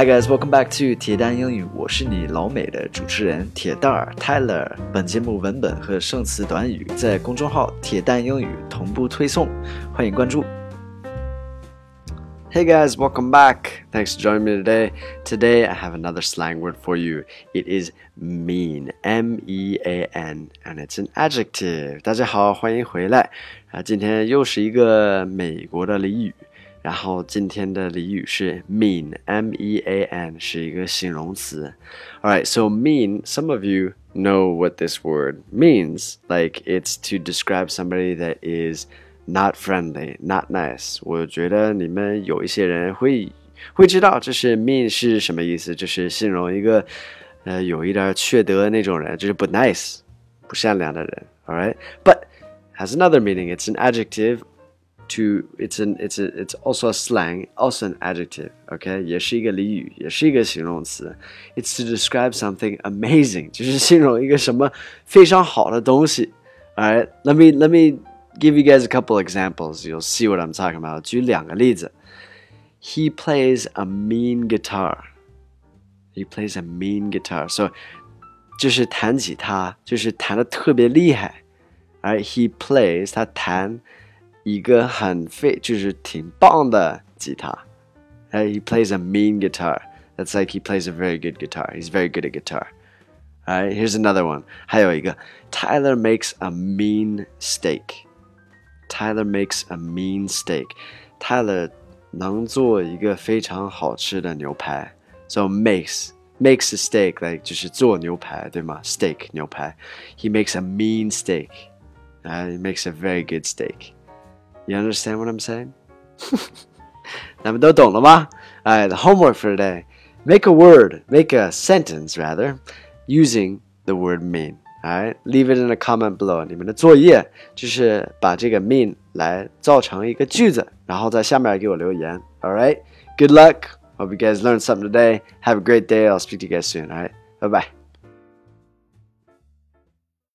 Hi guys, welcome back to 铁蛋英语，我是你老美的主持人铁蛋儿 Tyler。本节目文本和生词短语在公众号“铁蛋英语”同步推送，欢迎关注。Hey guys, welcome back. Thanks for joining me today. Today I have another slang word for you. It is mean, M E A N, and it's an adjective. 大家好，欢迎回来啊！今天又是一个美国的俚语， 然后今天的俚语是 mean, M E A N，是一个形容词。All right, so mean. Some of you know what this word means. Like it's to describe somebody that is not friendly, not nice。我觉得你们有一些人会会知道这是 mean 是什么意思，就是形容一个呃有一点缺德那种人，就是不 nice，不善良的人。All right, but has another meaning. It's an adjective. To it's an it's a it's also a slang, also an adjective. OK，也是一个俚语，也是一个形容词。It's to describe something amazing，就是形容一个什么非常好的东西。All right, let me let me give you guys a couple examples. You'll see what I'm talking about. 举两个例子。He plays a mean guitar. He plays a mean guitar. So 就是弹吉他，就是弹的特别厉害。Right? He plays 他弹 一个很非就是挺棒的吉他。Right? He plays a mean guitar. That's like he plays a very good guitar. He's very good at guitar. Alright, here's another one. 还有一个，Tyler makes a mean steak. Tyler makes a mean steak. Tyler 能做一个非常好吃的牛排。So makes makes a steak like 就是做牛排，对吗？Steak 牛排。He makes a mean steak. Uh, he makes a very good steak. You understand what I'm saying? 那么都懂了吗？Alright, the homework for today. Make a word, make a sentence rather, using the word mean. Alright, leave it in a comment below. 你们的作业就是把这个 mean 来造成一个句子，然后在下面给我留言。Alright, good luck. Hope you guys learned something today. Have a great day. I'll speak to you guys soon. Alright, bye bye.